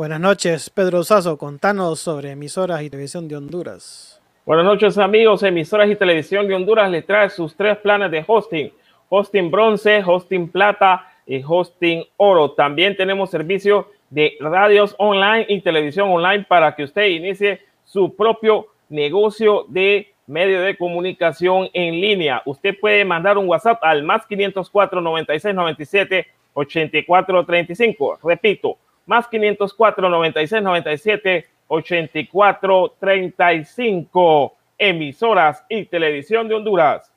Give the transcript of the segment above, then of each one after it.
Buenas noches, Pedro Sazo. Contanos sobre emisoras y televisión de Honduras. Buenas noches, amigos. Emisoras y televisión de Honduras les trae sus tres planes de hosting: hosting bronce, hosting plata y hosting oro. También tenemos servicio de radios online y televisión online para que usted inicie su propio negocio de medio de comunicación en línea. Usted puede mandar un WhatsApp al más 504 96 97 84 35. Repito, más 504 96 97 84 35 emisoras y televisión de Honduras.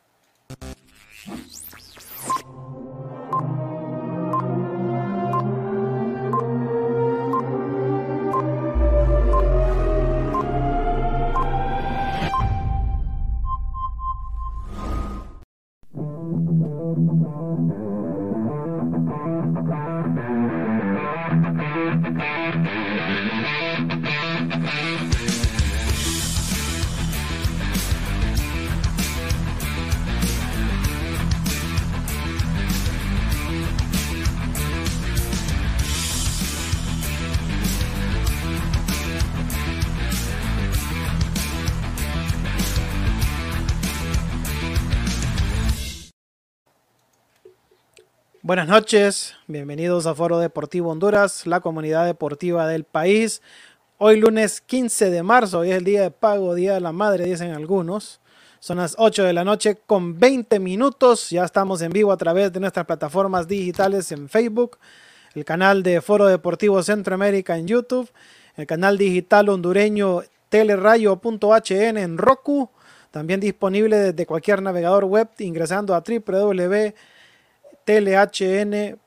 Buenas noches, bienvenidos a Foro Deportivo Honduras, la comunidad deportiva del país. Hoy lunes 15 de marzo, hoy es el día de pago, día de la madre, dicen algunos. Son las 8 de la noche con 20 minutos. Ya estamos en vivo a través de nuestras plataformas digitales en Facebook, el canal de Foro Deportivo Centroamérica en YouTube, el canal digital hondureño telerayo.hn en Roku, también disponible desde cualquier navegador web ingresando a www telehn.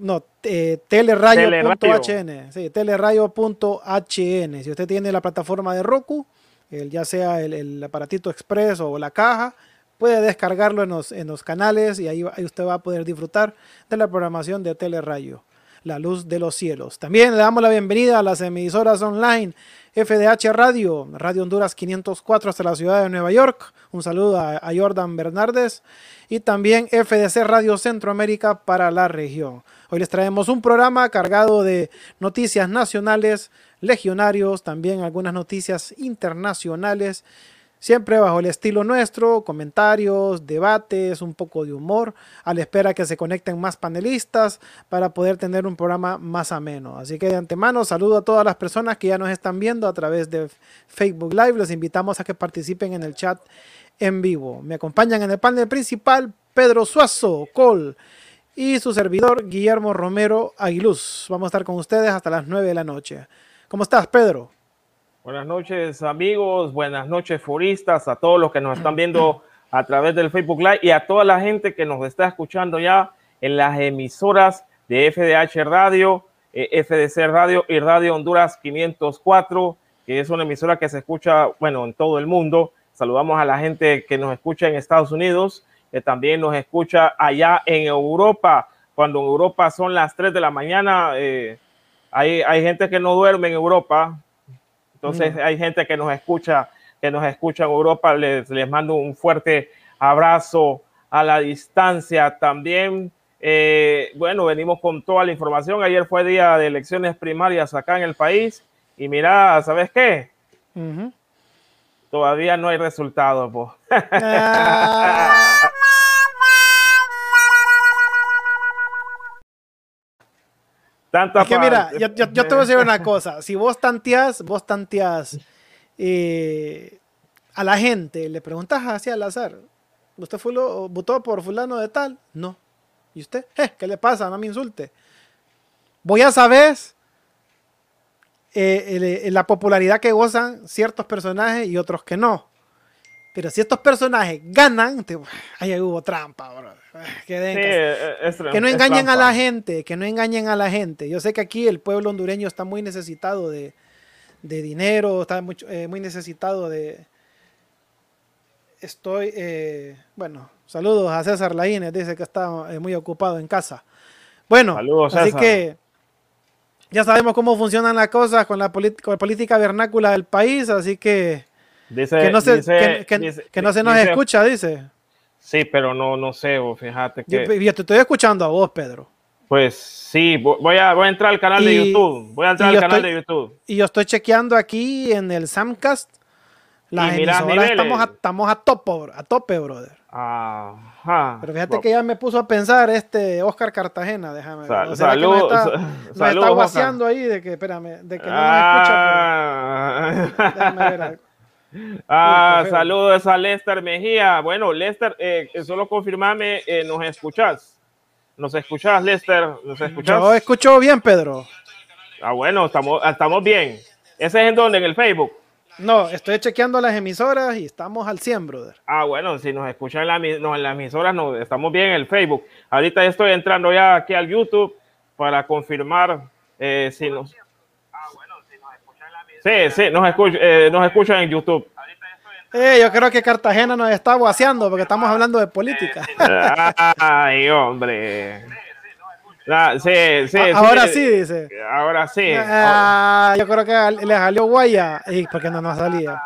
no, eh, telerayo.hn, sí, telerayo.hn. Si usted tiene la plataforma de Roku, el, ya sea el, aparatito express o la caja, puede descargarlo en los, en los canales y ahí, ahí, usted va a poder disfrutar de la programación de Telerayo, la luz de los cielos. También le damos la bienvenida a las emisoras online FDH Radio, Radio Honduras 504 hasta la ciudad de Nueva York. Un saludo a, Jordan Bernardes y también FDC Radio Centroamérica para la región. Hoy les traemos un programa cargado de noticias nacionales, legionarios, también algunas noticias internacionales. Siempre bajo el estilo nuestro, comentarios, debates, un poco de humor, a la espera que se conecten más panelistas para poder tener un programa más ameno. Así que de antemano saludo a todas las personas que ya nos están viendo a través de Facebook Live. Los invitamos a que participen en el chat en vivo. Me acompañan en el panel principal Pedro Suazo, Col y su servidor Guillermo Romero Aguiluz. Vamos a estar con ustedes hasta las 9 de la noche. ¿Cómo estás, Pedro? Buenas noches amigos, buenas noches furistas, a todos los que nos están viendo a través del Facebook Live y a toda la gente que nos está escuchando ya en las emisoras de FDH Radio, eh, FDC Radio y Radio Honduras 504, que es una emisora que se escucha, bueno, en todo el mundo. Saludamos a la gente que nos escucha en Estados Unidos, que también nos escucha allá en Europa. Cuando en Europa son las 3 de la mañana, eh, hay, hay gente que no duerme en Europa, entonces hay gente que nos escucha, que nos escucha en Europa, les, les mando un fuerte abrazo a la distancia también. Eh, bueno, venimos con toda la información. Ayer fue día de elecciones primarias acá en el país y mira, ¿sabes qué? Todavía no hay resultados. Ah. es que mira, yo, te voy a decir una cosa. Si vos tanteas, vos tanteas eh, a la gente, le preguntas así al azar, ¿usted fue votó por fulano de tal? No. ¿Y usted? Eh, ¿Qué le pasa? No me insulte. Voy a saber eh, la popularidad que gozan ciertos personajes y otros que no. Pero si estos personajes ganan, ahí hubo trampa, Que, no engañen a la gente, que no engañen a la gente. Yo sé que aquí el pueblo hondureño está muy necesitado de, dinero, está eh, muy, necesitado de... Estoy, eh, bueno, saludos a César Laínez, dice que está eh, muy ocupado en casa. Bueno, así que ya sabemos cómo funcionan las cosas con la, con la política vernácula del país, así que que no se, que, no se nos escucha, dice. Sí, pero no, no sé, fíjate que... Yo, te estoy escuchando a vos, Pedro. Pues sí, voy a, voy a entrar al canal de YouTube. Voy a entrar al canal de YouTube. Y yo estoy chequeando aquí en el Samcast. Las emisoras estamos a, estamos a tope, a tope, brother. Ajá. Pero fíjate que ya me puso a pensar este Oscar Cartagena, déjame ver. O sea, nos está, está guaseando ahí de que, espérame, de que no nos escucha. Pero, ah. déjame ver algo. Ah, saludos a Lester Mejía. Bueno, Lester, eh, solo confirmame, eh, ¿nos escuchas? ¿Nos escuchas, Lester? ¿Nos escuchas? Yo escucho bien, Pedro. Ah, bueno, estamos, estamos bien. ¿Ese es en donde? ¿En el Facebook? No, estoy chequeando las emisoras y estamos al 100, brother. Ah, bueno, si nos escuchan en, la, no, en las emisoras, no, estamos bien en el Facebook. Ahorita estoy entrando ya aquí al YouTube para confirmar eh, si nos Sí, sí, nos, escucha, eh, nos escuchan en YouTube. Eh, yo creo que Cartagena nos está guaseando porque estamos hablando de política. Ay, hombre. Ah, sí, sí, ahora sí, dice. Ahora sí. Ah, yo creo que le salió guaya y porque no nos salía.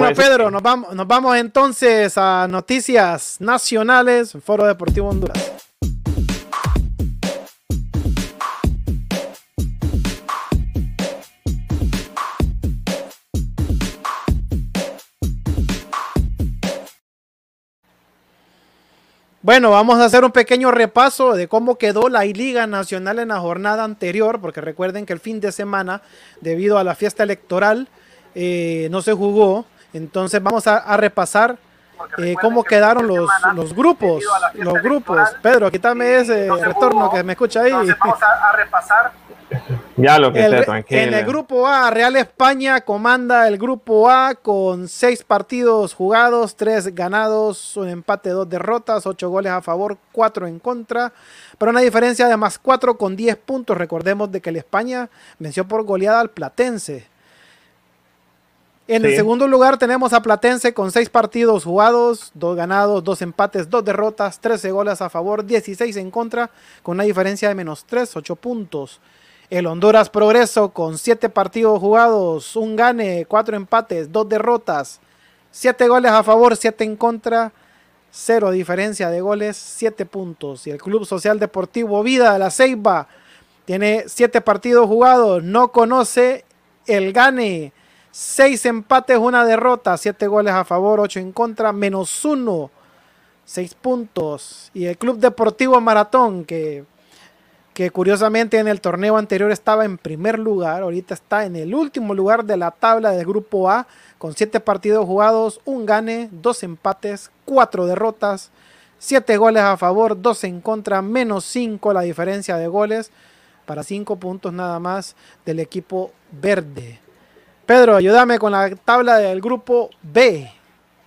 Bueno, Pedro, nos vamos, nos vamos entonces a noticias nacionales, Foro Deportivo Honduras. Bueno, vamos a hacer un pequeño repaso de cómo quedó la Liga Nacional en la jornada anterior, porque recuerden que el fin de semana, debido a la fiesta electoral, eh, no se jugó. Entonces vamos a, repasar eh, cómo quedaron los, los grupos. Los grupos. Pedro, quítame ese retorno que me escucha ahí. vamos a, repasar. Ya lo que esté, tranquilo. En el grupo A, Real España comanda el grupo A con seis partidos jugados, tres ganados, un empate, dos derrotas, ocho goles a favor, cuatro en contra, pero una diferencia de más cuatro con diez puntos. Recordemos de que el España venció por goleada al Platense. En el segundo lugar tenemos a Platense con seis partidos jugados, dos ganados, dos empates, dos derrotas, 13 goles a favor, 16 en contra, con una diferencia de menos 3, 8 puntos. El Honduras Progreso con siete partidos jugados, un gane, cuatro empates, dos derrotas, siete goles a favor, siete en contra, cero diferencia de goles, siete puntos. Y el Club Social Deportivo Vida de la Ceiba tiene siete partidos jugados, no conoce el gane. Seis empates, una derrota, siete goles a favor, ocho en contra, menos uno, seis puntos. Y el Club Deportivo Maratón, que, que curiosamente en el torneo anterior estaba en primer lugar, ahorita está en el último lugar de la tabla del Grupo A, con siete partidos jugados, un gane, dos empates, cuatro derrotas, siete goles a favor, dos en contra, menos cinco la diferencia de goles para cinco puntos nada más del equipo verde. Pedro, ayúdame con la tabla del grupo B.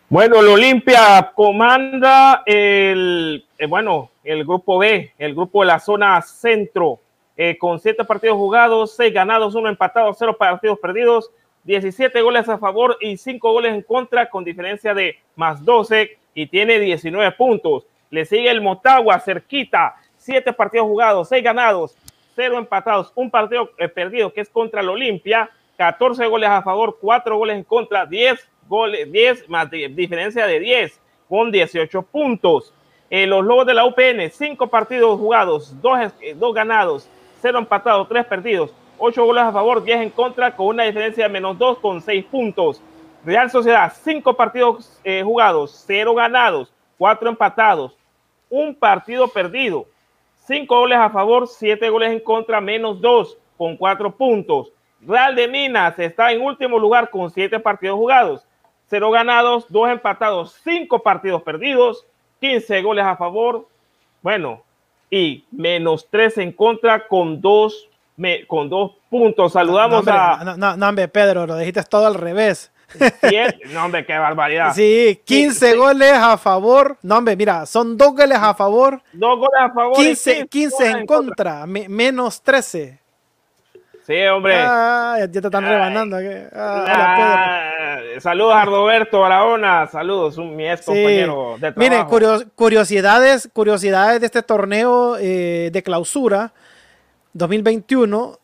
Bueno, el Olimpia comanda el, eh, bueno, el grupo B, el grupo de la zona centro, eh, con siete partidos jugados, seis ganados, uno empatado, cero partidos perdidos, 17 goles a favor y cinco goles en contra, con diferencia de más 12 y tiene 19 puntos. Le sigue el Motagua cerquita, siete partidos jugados, seis ganados, cero empatados, un partido eh, perdido que es contra el Olimpia, 14 goles a favor, 4 goles en contra, 10 goles, 10 más diferencia de 10 con 18 puntos. Eh, los Lobos de la UPN, 5 partidos jugados, 2 eh, ganados, 0 empatados, 3 perdidos, 8 goles a favor, 10 en contra, con una diferencia de menos 2 con 6 puntos. Real Sociedad, 5 partidos jugados, 0 ganados, 4 empatados, un partido perdido. 5 goles a favor, 7 goles en contra, menos 2 con 4 puntos. Real de Minas está en último lugar con 7 partidos jugados, 0 ganados, 2 empatados, 5 partidos perdidos, 15 goles a favor, bueno, y menos 3 en contra con 2 con dos puntos. Saludamos a. No, hombre, Pedro, lo dijiste todo al revés. No, hombre, qué barbaridad. Sí, 15 goles a favor. No, hombre, mira, son dos goles a favor. Dos goles a favor. 15, 15 en, contra, menos 13. Sí, hombre. Ah, ya te están rebanando. Ah, saludos a Roberto Barahona. Saludos, un, mi ex compañero de trabajo. Miren, curiosidades, curiosidades de este torneo eh, de clausura 2021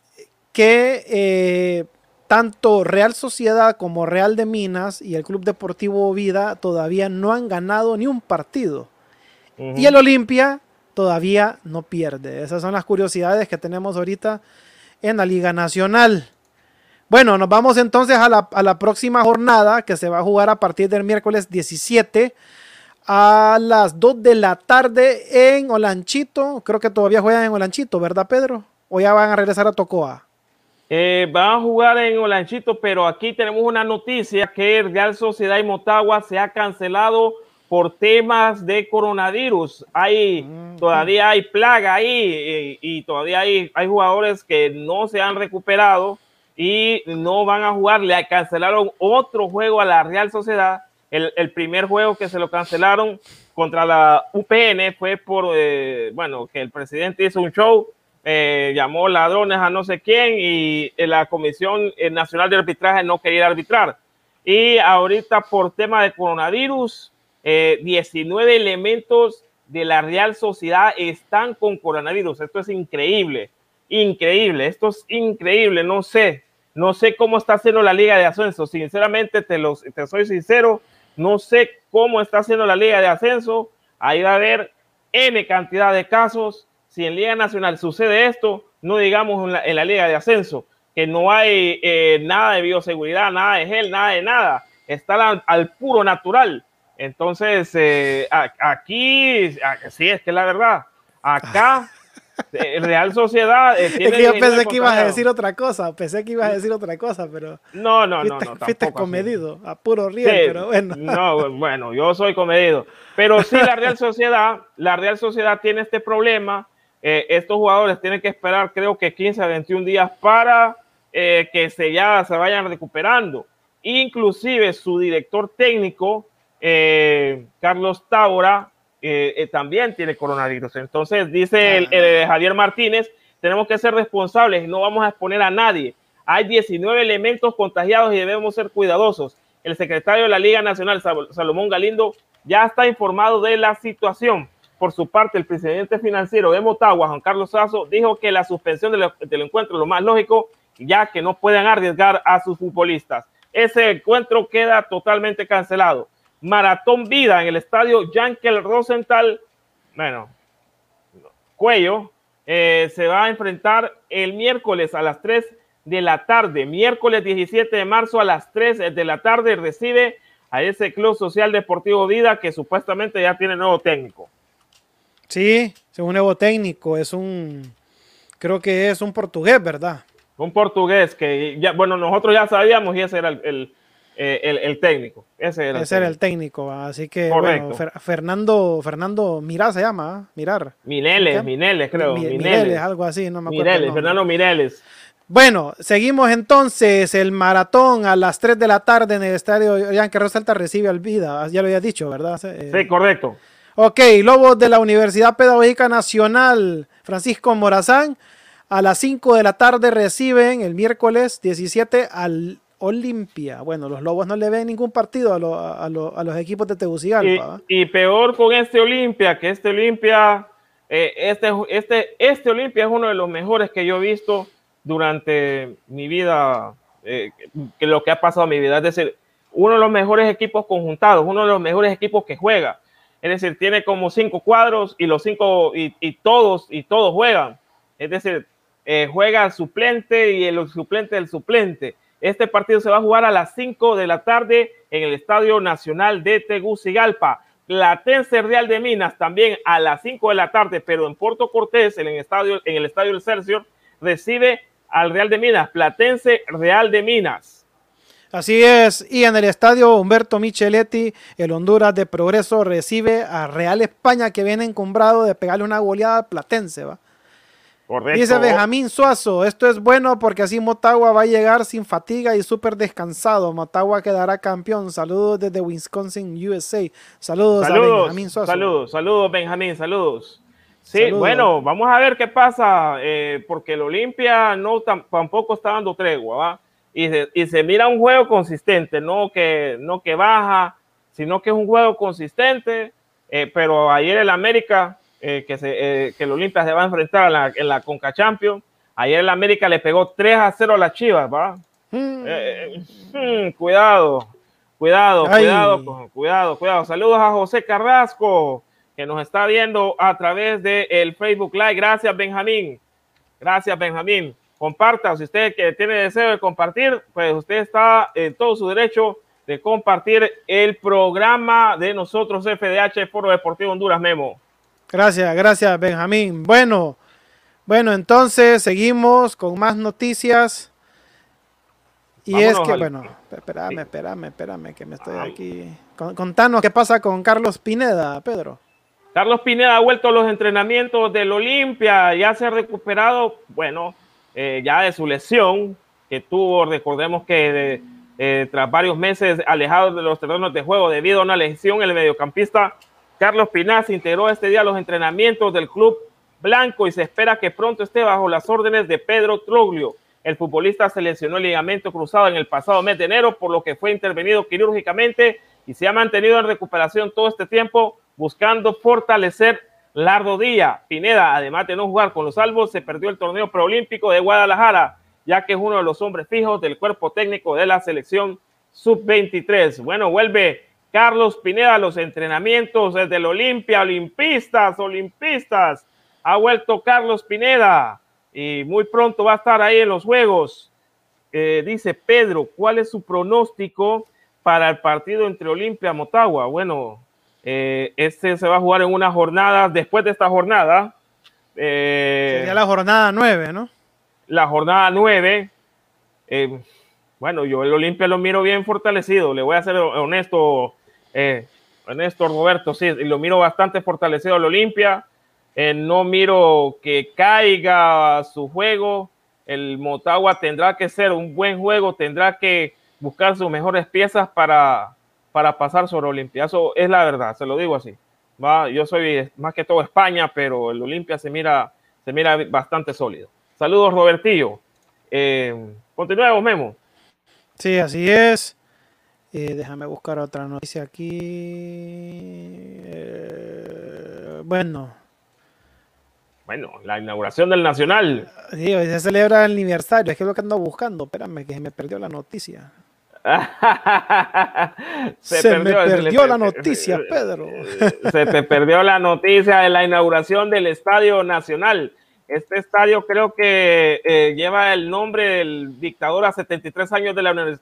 que eh, tanto Real Sociedad como Real de Minas y el Club Deportivo Vida todavía no han ganado ni un partido. Y el Olimpia todavía no pierde. Esas son las curiosidades que tenemos ahorita en la Liga Nacional. Bueno, nos vamos entonces a la, próxima jornada que se va a jugar a partir del miércoles 17 a las 2 de la tarde en Olanchito. Creo que todavía juegan en Olanchito, ¿verdad, Pedro? ¿O ya van a regresar a Tocoa? Eh, van a jugar en Olanchito, pero aquí tenemos una noticia que Real Sociedad y Motagua se ha cancelado por temas de coronavirus. Hay mm. todavía hay plaga ahí y, todavía hay, hay jugadores que no se han recuperado y no van a jugar. Le cancelaron otro juego a la Real Sociedad. El, primer juego que se lo cancelaron contra la UPN fue por, eh, bueno, que el presidente hizo un show eh, llamó ladrones a no sé quién y eh, la Comisión eh, Nacional de Arbitraje no quería arbitrar. Y ahorita por tema de coronavirus, 19 elementos de la Real Sociedad están con coronavirus. Esto es increíble, increíble, esto es increíble. No sé, no sé cómo está haciendo la Liga de Ascenso. Sinceramente, te, los, te soy sincero, no sé cómo está haciendo la Liga de Ascenso. Ahí va a haber N cantidad de casos si en Liga Nacional sucede esto, no digamos en la, Liga de Ascenso, que no hay eh, nada de bioseguridad, nada de gel, nada de nada, está al, puro natural. Entonces, eh, aquí, sí, es que la verdad, acá eh, Real Sociedad. Eh, es que yo pensé que ibas a decir otra cosa, pensé que ibas a decir otra cosa, pero. No, no, no, no. Fuiste comedido, a puro riel, pero bueno. No, bueno, yo soy comedido. Pero sí, la Real Sociedad, la Real Sociedad tiene este problema. Eh, estos jugadores tienen que esperar, creo que 15 a 21 días para que se ya se vayan recuperando. Inclusive su director técnico, Carlos Taura, eh, eh, también tiene coronavirus. Entonces, dice el, Javier Martínez, tenemos que ser responsables y no vamos a exponer a nadie. Hay 19 elementos contagiados y debemos ser cuidadosos. El secretario de la Liga Nacional, Salomón Galindo, ya está informado de la situación. Por su parte, el presidente financiero de Motagua, Juan Carlos Sazo, dijo que la suspensión del, del encuentro es lo más lógico, ya que no pueden arriesgar a sus futbolistas. Ese encuentro queda totalmente cancelado. Maratón Vida en el estadio Yankel Rosenthal, bueno, Cuello, eh, se va a enfrentar el miércoles a las 3 de la tarde. Miércoles 17 de marzo a las 3 de la tarde recibe a ese Club Social Deportivo Vida que supuestamente ya tiene nuevo técnico. Sí, es un nuevo técnico, es un, creo que es un portugués, ¿verdad? Un portugués que ya, bueno, nosotros ya sabíamos y ese era el, eh, técnico. Ese era, el, técnico. así que bueno, Fernando, Fernando Mirá se llama, ¿ah? Mirar. Mineles, Mineles, creo. Mineles, algo así, no me acuerdo. Mineles, Fernando Mineles. Bueno, seguimos entonces el maratón a las 3 de la tarde en el estadio Yankee Rosalta recibe al Vida, ya lo había dicho, ¿verdad? Eh, sí, correcto. Ok, Lobos de la Universidad Pedagógica Nacional, Francisco Morazán, a las 5 de la tarde reciben el miércoles 17 al Olimpia. Bueno, los Lobos no le ven ningún partido a, los equipos de Tegucigalpa. Y, peor con este Olimpia, que este Olimpia, eh, este, este, este Olimpia es uno de los mejores que yo he visto durante mi vida, eh, que lo que ha pasado en mi vida. Es decir, uno de los mejores equipos conjuntados, uno de los mejores equipos que juega. Es decir, tiene como cinco cuadros y los cinco y, todos y todos juegan. Es decir, eh, juega suplente y el suplente del suplente. Este partido se va a jugar a las 5 de la tarde en el Estadio Nacional de Tegucigalpa. Platense Real de Minas también a las 5 de la tarde, pero en Puerto Cortés, en el estadio, el estadio recibe al Real de Minas, Platense Real de Minas. Así es, y en el estadio Humberto Micheletti, el Honduras de Progreso recibe a Real España que viene encumbrado de pegarle una goleada Platense, ¿va? Correcto. Dice Benjamín Suazo, esto es bueno porque así Motagua va a llegar sin fatiga y súper descansado. Motagua quedará campeón. Saludos desde Wisconsin, USA. Saludos, a Benjamín Suazo. Saludos, saludos Benjamín, saludos. Sí, bueno, vamos a ver qué pasa, eh, porque el Olimpia no tampoco está dando tregua, ¿va? Y se, y se, mira un juego consistente, no que, no que baja, sino que es un juego consistente, eh, pero ayer el América, eh, que, se, que el Olimpia se va a enfrentar en la, en la Conca Champions, ayer el América le pegó 3 a 0 a las Chivas, ¿va? Mm. Mm, cuidado, cuidado, cuidado, cuidado, cuidado. Saludos a José Carrasco que nos está viendo a través del el Facebook Live. Gracias, Benjamín. Gracias, Benjamín. Comparta, si usted que tiene deseo de compartir, pues usted está en todo su derecho de compartir el programa de nosotros, FDH, Foro Deportivo Honduras Memo. Gracias, gracias, Benjamín. Bueno, bueno, entonces seguimos con más noticias. Y es que, bueno, espérame, espérame, espérame, que me estoy aquí. Contanos qué pasa con Carlos Pineda, Pedro. Carlos Pineda ha vuelto a los entrenamientos del Olimpia, ya se ha recuperado, bueno, eh, ya de su lesión que tuvo, recordemos que eh, tras varios meses alejados de los terrenos de juego debido a una lesión, el mediocampista Carlos Pineda se integró este día los entrenamientos del club blanco y se espera que pronto esté bajo las órdenes de Pedro Troglio. El futbolista se lesionó el ligamento cruzado en el pasado mes de enero, por lo que fue intervenido quirúrgicamente y se ha mantenido en recuperación todo este tiempo buscando fortalecer la rodilla. Pineda, además de no jugar con los salvos, se perdió el torneo preolímpico de Guadalajara, ya que es uno de los hombres fijos del cuerpo técnico de la selección sub-23. Bueno, vuelve Carlos Pineda los entrenamientos desde el Olimpia, olimpistas, olimpistas. Ha vuelto Carlos Pineda y muy pronto va a estar ahí en los Juegos. Eh, dice Pedro, ¿cuál es su pronóstico para el partido entre Olimpia y Motagua? Bueno, eh, este se va a jugar en una jornada, después de esta jornada. Eh, Sería la jornada 9, ¿no? La jornada 9. Eh, bueno, yo el Olimpia lo miro bien fortalecido, le voy a ser honesto, honesto Roberto, sí, lo miro bastante fortalecido el Olimpia. no miro que caiga su juego. El Motagua tendrá que ser un buen juego, tendrá que buscar sus mejores piezas para, para pasar sobre Olimpia. Eso es la verdad, se lo digo así. ¿va? Yo soy más que todo España, pero el Olimpia se mira, se mira bastante sólido. Saludos, Robertillo. Eh, continuemos, Memo. Sí, así es. Eh, déjame buscar otra noticia aquí. Eh, bueno. Bueno, la inauguración del Nacional. Sí, hoy se celebra el aniversario. Es que es lo que ando buscando. Espérame, que se me perdió la noticia. se, me perdió la noticia, Pedro. se te perdió la noticia de la inauguración del Estadio Nacional. Este estadio creo que eh, lleva el nombre del dictador a 73 años de la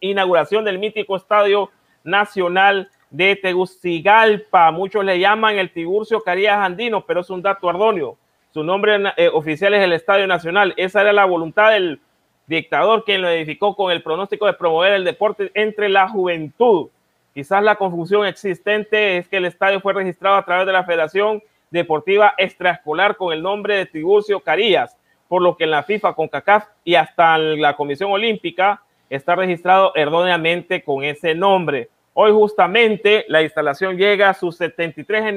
inauguración del mítico Estadio Nacional de Tegucigalpa. Muchos le llaman el Tiburcio Carías Andino, pero es un dato ardonio. Su nombre eh, oficial es el Estadio Nacional. Esa era la voluntad del dictador quien lo edificó con el pronóstico de promover el deporte entre la juventud. Quizás la confusión existente es que el estadio fue registrado a través de la Federación Deportiva Extraescolar con el nombre de Tiburcio Carías, por lo que en la FIFA, con CACAF y hasta la Comisión Olímpica está registrado erróneamente con ese nombre. Hoy justamente la instalación llega a su 73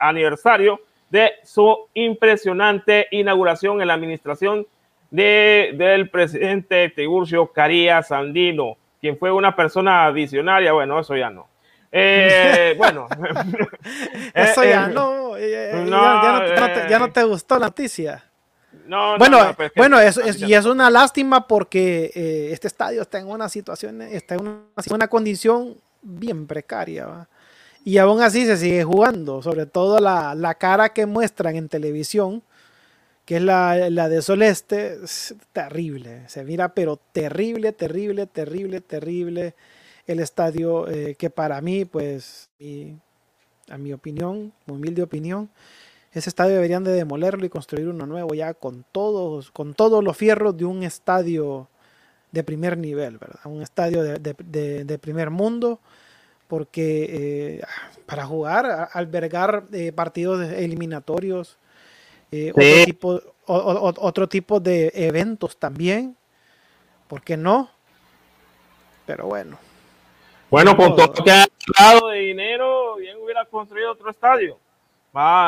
aniversario de su impresionante inauguración en la administración del presidente Tiburcio Carías Andino, quien fue una persona visionaria. Bueno, eso ya no. Eh, bueno, eso ya eh, no, eh, ya, no te, gustó la noticia. No, bueno, pues bueno, es, y es una lástima porque este estadio está en una situación, está en una, una condición bien precaria. Y aún así se sigue jugando, sobre todo la, la cara que muestran en televisión que es la, de Soleste, es terrible, se mira pero terrible, terrible, terrible, terrible el estadio eh, que para mí, pues, a mi opinión, humilde opinión, ese estadio deberían de demolerlo y construir uno nuevo ya con todos, con todos los fierros de un estadio de primer nivel, ¿verdad? Un estadio de, primer mundo, porque eh, para jugar, albergar eh, partidos eliminatorios, eh, otro, tipo, otro tipo de eventos también. ¿Por qué no? Pero bueno. Bueno, con todo lo que ha dado de dinero, bien hubiera construido otro estadio.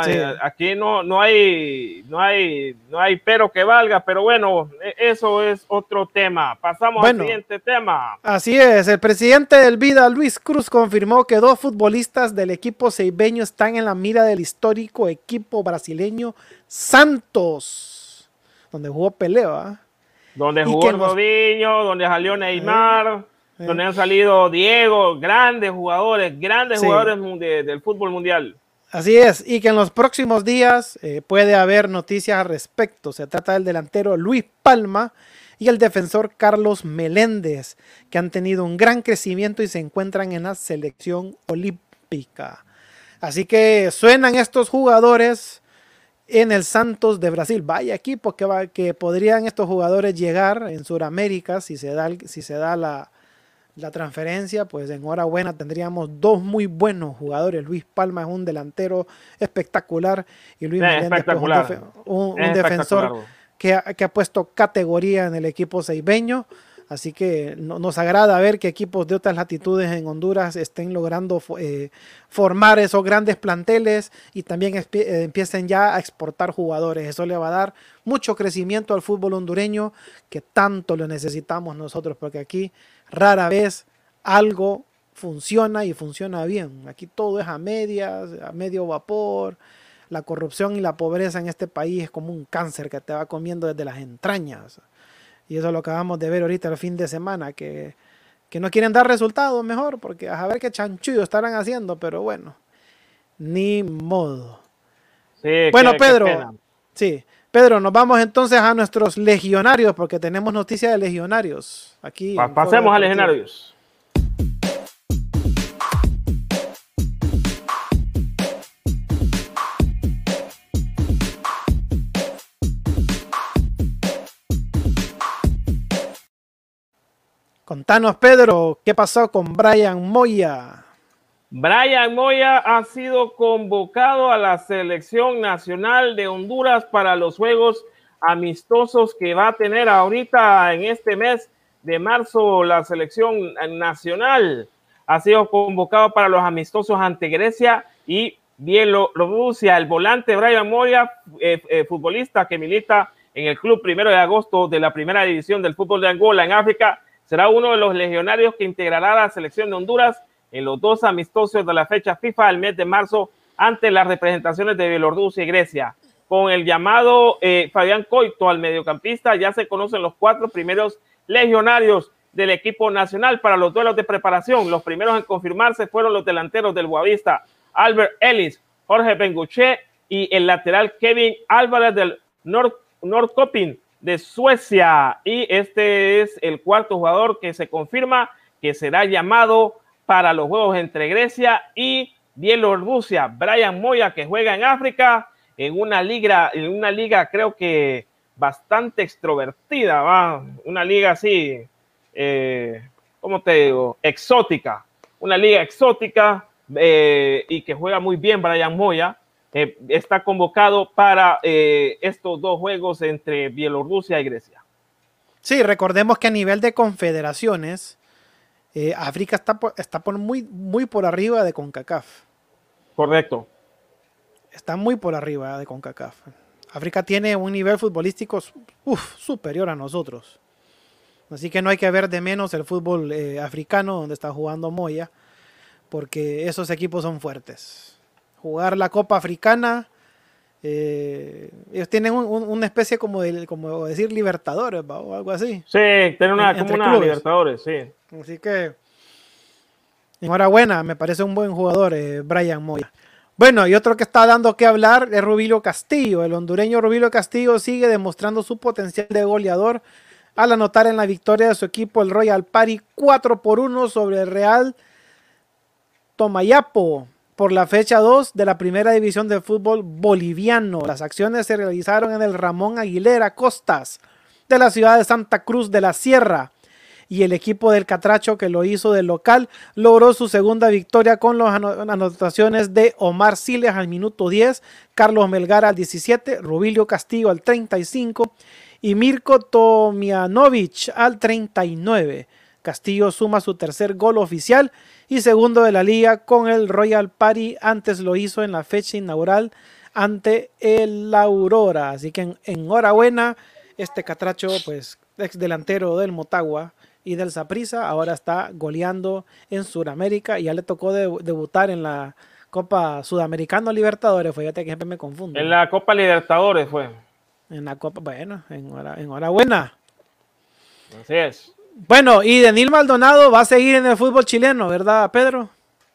Eh, aquí no, no hay, no hay, no hay pero que valga, pero bueno, e, eso es otro tema. Pasamos al siguiente tema. Así es, el presidente del Vida, Luis Cruz, confirmó que dos futbolistas del equipo ceibeño están en la mira del histórico equipo brasileño Santos, donde jugó Peleo. Donde jugó Robinho, donde salió Neymar. Donde han salido Diego, grandes jugadores, grandes jugadores del fútbol mundial. Así es, y que en los próximos días eh, puede haber noticias al respecto. Se trata del delantero Luis Palma y el defensor Carlos Meléndez, que han tenido un gran crecimiento y se encuentran en la selección olímpica. Así que suenan estos jugadores en el Santos de Brasil. Vaya equipo que, va, que podrían estos jugadores llegar en Sudamérica si se da, si se da la, la transferencia, pues enhorabuena, tendríamos dos muy buenos jugadores. Luis Palma es un delantero espectacular y Luis Meléndez un, defensor que ha, que ha, puesto categoría en el equipo seibeño. Así que nos agrada ver que equipos de otras latitudes en Honduras estén logrando eh, formar esos grandes planteles y también eh, empiecen ya a exportar jugadores. Eso le va a dar mucho crecimiento al fútbol hondureño que tanto lo necesitamos nosotros, porque aquí rara vez algo funciona y funciona bien. Aquí todo es a medias, a medio vapor. La corrupción y la pobreza en este país es como un cáncer que te va comiendo desde las entrañas. Y eso lo acabamos de ver ahorita el fin de semana, que, no quieren dar resultados mejor, porque a ver qué chanchullo estarán haciendo, pero bueno, ni modo. bueno, Pedro, sí, Pedro, nos vamos entonces a nuestros legionarios, porque tenemos noticias de legionarios aquí. pasemos a legionarios. Contanos, Pedro, ¿qué pasó con Brian Moya? Brian Moya ha sido convocado a la selección nacional de Honduras para los Juegos amistosos que va a tener ahorita en este mes de marzo la selección nacional. Ha sido convocado para los amistosos ante Grecia y Bielorrusia. El volante Brian Moya, eh, eh, futbolista que milita en el club primero de agosto de la primera división del fútbol de Angola en África, será uno de los legionarios que integrará la selección de Honduras en los dos amistosos de la fecha FIFA el mes de marzo ante las representaciones de Bielorrusia y Grecia. Con el llamado eh, Fabián Coito al mediocampista, ya se conocen los cuatro primeros legionarios del equipo nacional para los duelos de preparación. Los primeros en confirmarse fueron los delanteros del Boavista, Albert Ellis, Jorge Benguche y el lateral Kevin Álvarez del Nord Norrköping de Suecia. Y este es el cuarto jugador que se confirma que será llamado para los juegos entre Grecia y Bielorrusia. Brian Moya, que juega en África, en una liga, en una liga creo que bastante extrovertida, ¿va? una liga así, eh, ¿cómo te digo? Exótica, una liga exótica eh, y que juega muy bien Brian Moya. Eh, está convocado para eh, estos dos juegos entre Bielorrusia y Grecia. Sí, recordemos que a nivel de confederaciones, eh, África está, por, está por muy, muy por arriba de CONCACAF. Correcto. Está muy por arriba de CONCACAF. África tiene un nivel futbolístico uf, superior a nosotros. Así que no hay que ver de menos el fútbol africano donde está jugando Moya, porque esos equipos son fuertes jugar la Copa Africana. Eh, ellos tienen un, un, una especie como de como decir Libertadores ¿va? o algo así. Sí, tienen una, como una Libertadores, sí. Así que enhorabuena, me parece un buen jugador eh, Brian Moya. Bueno, y otro que está dando que hablar es Rubilio Castillo. El hondureño Rubilio Castillo sigue demostrando su potencial de goleador al anotar en la victoria de su equipo el Royal Party 4 por 1 sobre el Real Tomayapo por la fecha 2 de la primera división de fútbol boliviano. Las acciones se realizaron en el Ramón Aguilera Costas de la ciudad de Santa Cruz de la Sierra. Y el equipo del Catracho que lo hizo del local logró su segunda victoria con las anotaciones de Omar Siles al minuto 10, Carlos Melgar al 17, Rubilio Castillo al 35 y Mirko Tomianovich al 39. Castillo suma su tercer gol oficial y segundo de la liga con el Royal Party. Antes lo hizo en la fecha inaugural ante el Aurora. Así que en, enhorabuena, este catracho, pues ex delantero del Motagua y del Saprissa, ahora está goleando en Sudamérica y ya le tocó de, debutar en la Copa Sudamericana Libertadores. Fíjate que siempre me confundo. En la Copa Libertadores fue. En la Copa, bueno, enhorabuena. Así es. Bueno, y Denil Maldonado va a seguir en el fútbol chileno, ¿verdad, Pedro?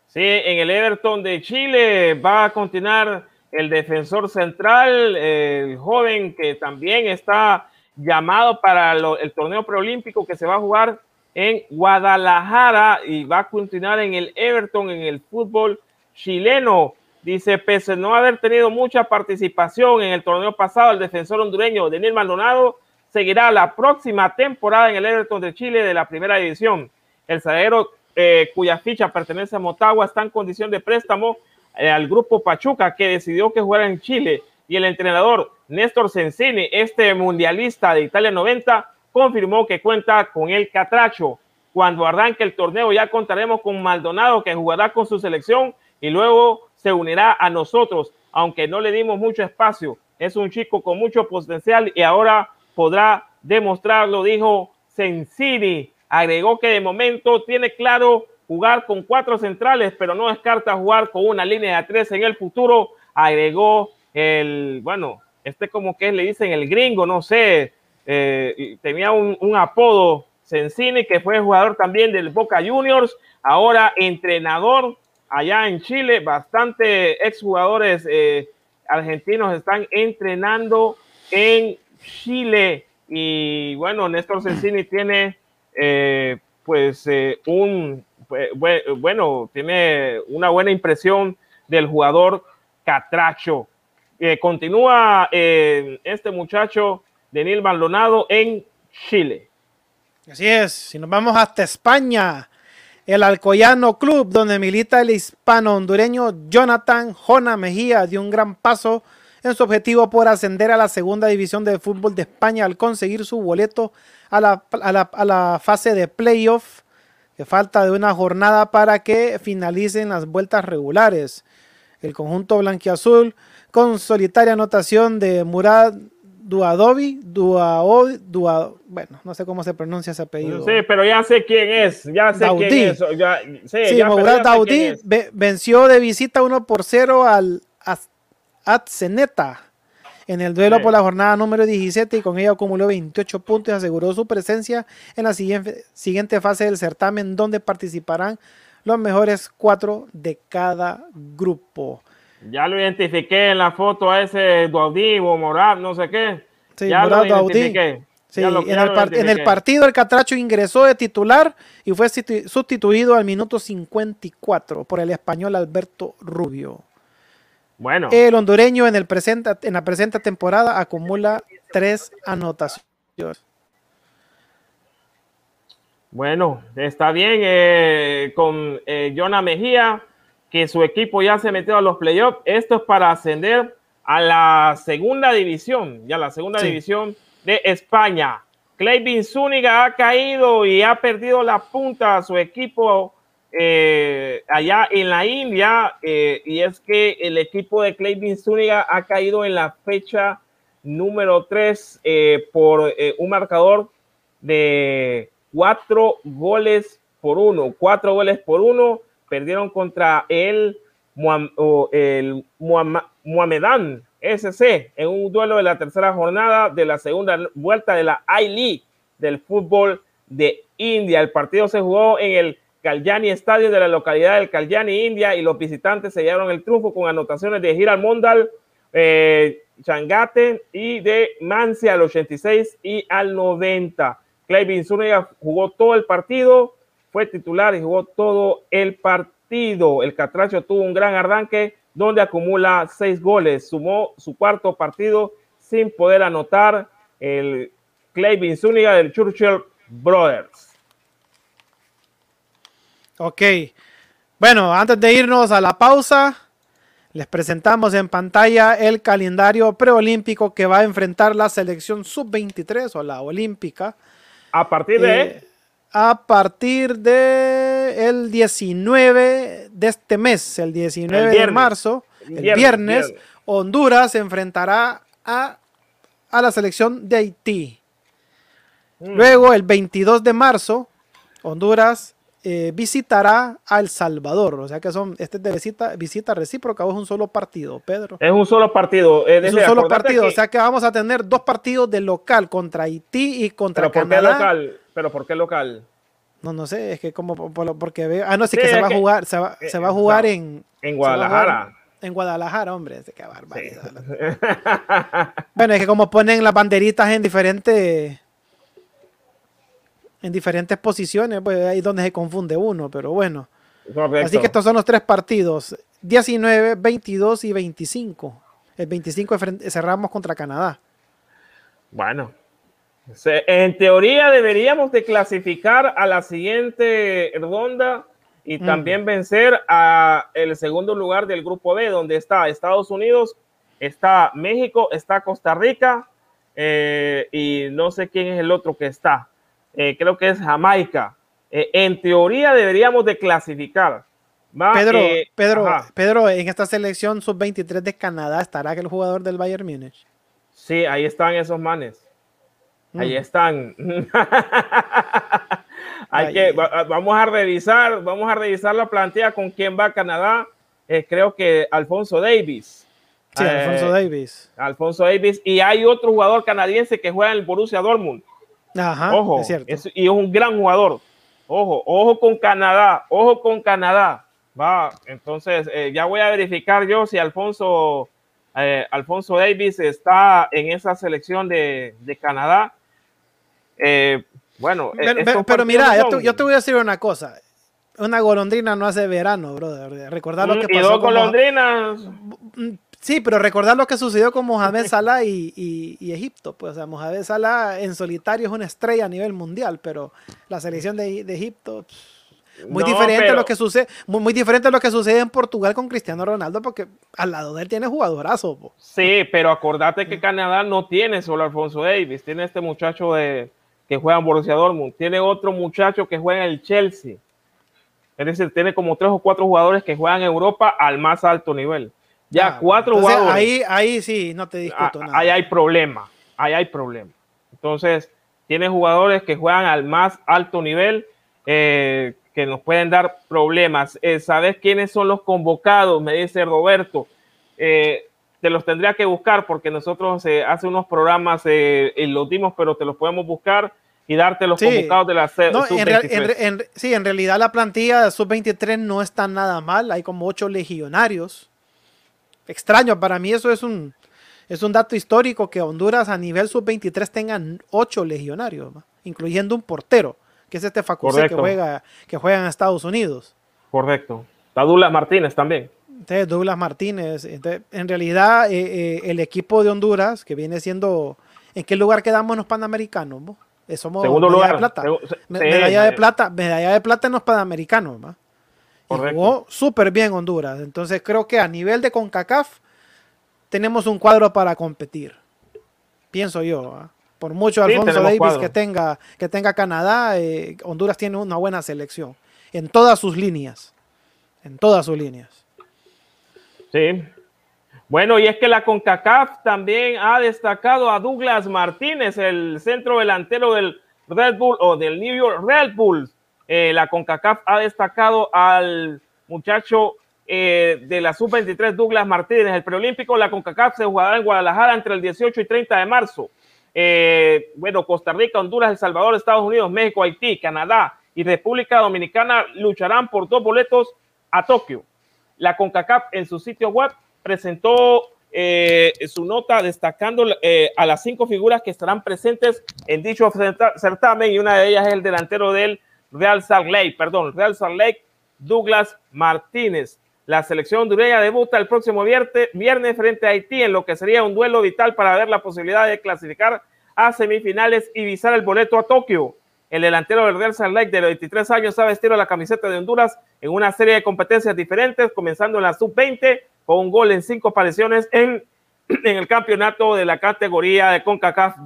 Sí, en el Everton de Chile va a continuar el defensor central, el joven que también está llamado para lo, el torneo preolímpico que se va a jugar en Guadalajara y va a continuar en el Everton, en el fútbol chileno. Dice, pese a no haber tenido mucha participación en el torneo pasado, el defensor hondureño Daniel Maldonado seguirá la próxima temporada en el Everton de Chile de la primera división. El zaguero eh, cuya ficha pertenece a Motagua está en condición de préstamo eh, al grupo Pachuca que decidió que jugara en Chile y el entrenador Néstor Sensini, este mundialista de Italia 90, confirmó que cuenta con el Catracho. Cuando arranque el torneo ya contaremos con Maldonado que jugará con su selección y luego se unirá a nosotros, aunque no le dimos mucho espacio. Es un chico con mucho potencial y ahora podrá demostrarlo, dijo Sensini. Agregó que de momento tiene claro jugar con cuatro centrales, pero no descarta jugar con una línea de tres en el futuro. Agregó el, bueno, este como que le dicen el gringo, no sé, eh, tenía un, apodo, Sensini, que fue jugador también del Boca Juniors, ahora entrenador allá en Chile, bastante exjugadores eh, argentinos están entrenando en Chile. Y bueno, Néstor Cecini tiene eh, pues eh, un, bueno, tiene una buena impresión del jugador Catracho. Eh, continúa eh, este muchacho, Denil Maldonado, en Chile. Así es, si nos vamos hasta España, el Alcoyano Club, donde milita el hispano hondureño Jonathan Jona Mejía, dio un gran paso en su objetivo por ascender a la segunda división de fútbol de España al conseguir su boleto a la, a la, a la fase de playoff, que falta de una jornada para que finalicen las vueltas regulares. El conjunto blanquiazul con solitaria anotación de Murad Duadovi, Duao, Dua, bueno, no sé cómo se pronuncia ese apellido. Sí, pero ya sé quién es, ya sé Daudí. quién es. Ya, sí, Sí, ya, pero Murad ya sé Daoudi quién es. ve- venció de visita 1 por 0 al Atzeneta en el duelo por la jornada número 17 y con ella acumuló 28 puntos y aseguró su presencia en la siguiente, siguiente fase del certamen donde participarán los mejores cuatro de cada grupo. Ya lo identifiqué en la foto a ese Duaudí o Morad, no sé qué. Sí, ya lo identifiqué. Sí, en, el partido el Catracho ingresó de titular y fue sustituido al minuto 54 por el español Alberto Rubio. Bueno. El hondureño en, el presente, en la presente temporada acumula tres anotaciones. Bueno, está bien eh, con eh, Jonah Mejía, que su equipo ya se metió a los playoffs. Esto es para ascender a la segunda división, ya la segunda división de España. Clayvin Zúñiga ha caído y ha perdido la punta a su equipo eh, allá en la India. Eh, y es que el equipo de Clayvin Zúñiga ha caído en la fecha número 3 eh, por un marcador de cuatro goles por uno. Cuatro goles por uno. Perdieron contra el, el Muhammedan SC en un duelo de la tercera jornada de la segunda vuelta de la I-League del fútbol de India. El partido se jugó en el Kalyani Estadio de la localidad del Kalyani, India, y los visitantes sellaron el triunfo con anotaciones de Giral Mondal, eh, Changate y de Mancia al 86 y al 90. Clay Zúñiga jugó todo el partido, fue titular y jugó todo el partido. El Catracho tuvo un gran arranque donde acumula seis goles. Sumó su cuarto partido sin poder anotar el Clay Zúñiga del Churchill Brothers. Ok. Bueno, antes de irnos a la pausa, les presentamos en pantalla el calendario preolímpico que va a enfrentar la selección sub-23 o la olímpica. A partir de... Eh, a partir de el 19 de este mes, el 19 de marzo, el viernes, Honduras se enfrentará a, a, la selección de Haití. Mm. Luego, el 22 de marzo, Honduras eh, visitará a El Salvador. O sea que son, este es de visita, visita recíproca o es un solo partido, Pedro. Es un solo partido. Es, un solo partido. O sea que vamos a tener dos partidos de local contra Haití y contra Canadá. ¿Pero por qué local? No, no sé, es que como porque veo. Ah, no, sí, que se va a jugar, se va, se va a jugar en. En Guadalajara. En Guadalajara, hombre, qué barbaridad. bueno, es que como ponen las banderitas en diferentes en diferentes posiciones, pues ahí es donde se confunde uno, pero bueno. Así que estos son los tres partidos, 19, 22 y 25. El 25 cerramos contra Canadá. Bueno, en teoría deberíamos de clasificar a la siguiente ronda y mm. también vencer a el segundo lugar del grupo B, donde está Estados Unidos, está México, está Costa Rica eh, y no sé quién es el otro que está. Eh, creo que es Jamaica. Eh, en teoría deberíamos de clasificar. Pedro, Pedro, Pedro, en esta selección sub-23 de Canadá estará el jugador del Bayern Múnich. Sí, ahí están esos manes. Ahí mm. están. Hay que, vamos a revisar, vamos a revisar la plantilla con quién va a Canadá. Eh, creo que Alfonso Davis. Sí, Alfonso eh, Davis. Alfonso Davis. Y hay otro jugador canadiense que juega en el Borussia Dortmund. Ajá, ojo, es cierto. y es un gran jugador. Ojo, ojo con Canadá, ojo con Canadá. Va, entonces eh, ya voy a verificar yo si Alfonso, Alfonso Davis está en esa selección de, de Canadá eh, bueno, pero, mira, yo te, voy a decir una cosa. Una golondrina no hace verano, brother. Recordar lo que pasó. Y dos golondrinas. Mm, sí, pero recordar lo que sucedió con Mohamed Salah y, Egipto. Pues, o sea, Mohamed Salah en solitario es una estrella a nivel mundial, pero la selección de, Egipto. Muy diferente a lo que sucede, muy, diferente a lo que sucede en Portugal con Cristiano Ronaldo, porque al lado de él tiene jugadorazo. Sí, pero acordate que Canadá no tiene solo Alfonso Davis, tiene este muchacho de, que juega en Borussia Dortmund, tiene otro muchacho que juega en el Chelsea. Es decir, tiene como tres o cuatro jugadores que juegan en Europa al más alto nivel. Ya ah, cuatro jugadores. Ahí, ahí sí, no te discuto ah, nada. Ahí hay problema. Ahí hay problema. Entonces, tiene jugadores que juegan al más alto nivel eh, que nos pueden dar problemas. Eh, ¿Sabes quiénes son los convocados? Me dice Roberto. Eh, te los tendría que buscar porque nosotros hace unos programas eh, los dimos, pero te los podemos buscar y darte los convocados de la no, en, sí, en realidad la plantilla de sub-23 no está nada mal. Hay como ocho legionarios. Extraño, para mí eso es un, es un dato histórico que Honduras a nivel sub-23 tengan ocho legionarios, incluyendo un portero, que es este Facuse que juega, que juega en Estados Unidos. Correcto. Está Douglas Martínez también. Entonces, Douglas Martínez. en realidad, eh, eh, el equipo de Honduras, que viene siendo. ¿En qué lugar quedamos los Panamericanos? Eh, somos Segundo medalla lugar. de plata. medalla de plata, medalla de plata en los Panamericanos. Jugó súper bien Honduras. Entonces, creo que a nivel de CONCACAF tenemos un cuadro para competir. Pienso yo. Por mucho Alfonso Davis que tenga, que tenga Canadá, Honduras tiene una buena selección en todas sus líneas. En todas sus líneas. Sí. Bueno, y es que la CONCACAF también ha destacado a Douglas Martínez, el centro delantero del Red Bull o del New York Red Bulls. Eh, la CONCACAF ha destacado al muchacho eh, de la sub-23 Douglas Martínez. El preolímpico, la CONCACAF se jugará en Guadalajara entre el 18 y 30 de marzo. Eh, bueno, Costa Rica, Honduras, El Salvador, Estados Unidos, México, Haití, Canadá y República Dominicana lucharán por dos boletos a Tokio la CONCACAF en su sitio web presentó eh, su nota destacando a las cinco figuras que estarán presentes en dicho certamen y una de ellas es el delantero del Real Salt Lake, perdón, Real Salt Lake, Douglas Martínez. La selección hondureña debuta el próximo viernes frente a Haití en lo que sería un duelo vital para ver la posibilidad de clasificar a semifinales y visar el boleto a Tokio. El delantero del Real Salt Lake de 23 años ha vestido la camiseta de Honduras en una serie de competencias diferentes, comenzando en la sub-20 con un gol en cinco apariciones en, en el campeonato de la categoría de CONCACAF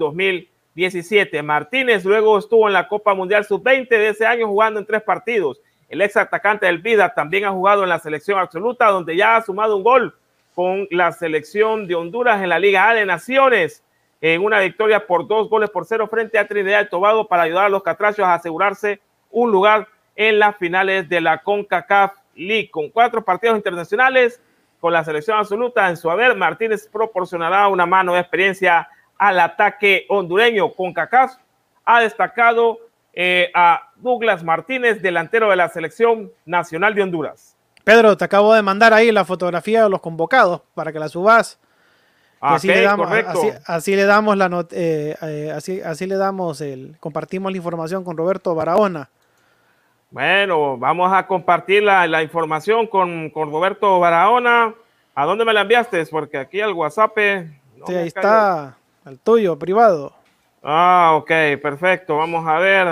2017. Martínez luego estuvo en la Copa Mundial sub-20 de ese año jugando en tres partidos. El ex atacante del Vida también ha jugado en la selección absoluta, donde ya ha sumado un gol con la selección de Honduras en la Liga A de Naciones en una victoria por dos goles por cero frente a Trinidad y Tobago para ayudar a los catrachos a asegurarse un lugar en las finales de la CONCACAF League. Con cuatro partidos internacionales, con la selección absoluta en su haber, Martínez proporcionará una mano de experiencia al ataque hondureño. CONCACAF ha destacado eh, a Douglas Martínez, delantero de la selección nacional de Honduras. Pedro, te acabo de mandar ahí la fotografía de los convocados para que la subas así, le damos, así, le damos la eh, eh, así, así le damos el compartimos la información con Roberto Barahona. Bueno, vamos a compartir la, información con, Roberto Barahona. ¿A dónde me la enviaste? Porque aquí al WhatsApp. sí, ahí está, al tuyo, privado. Ah, ok, perfecto. Vamos a ver.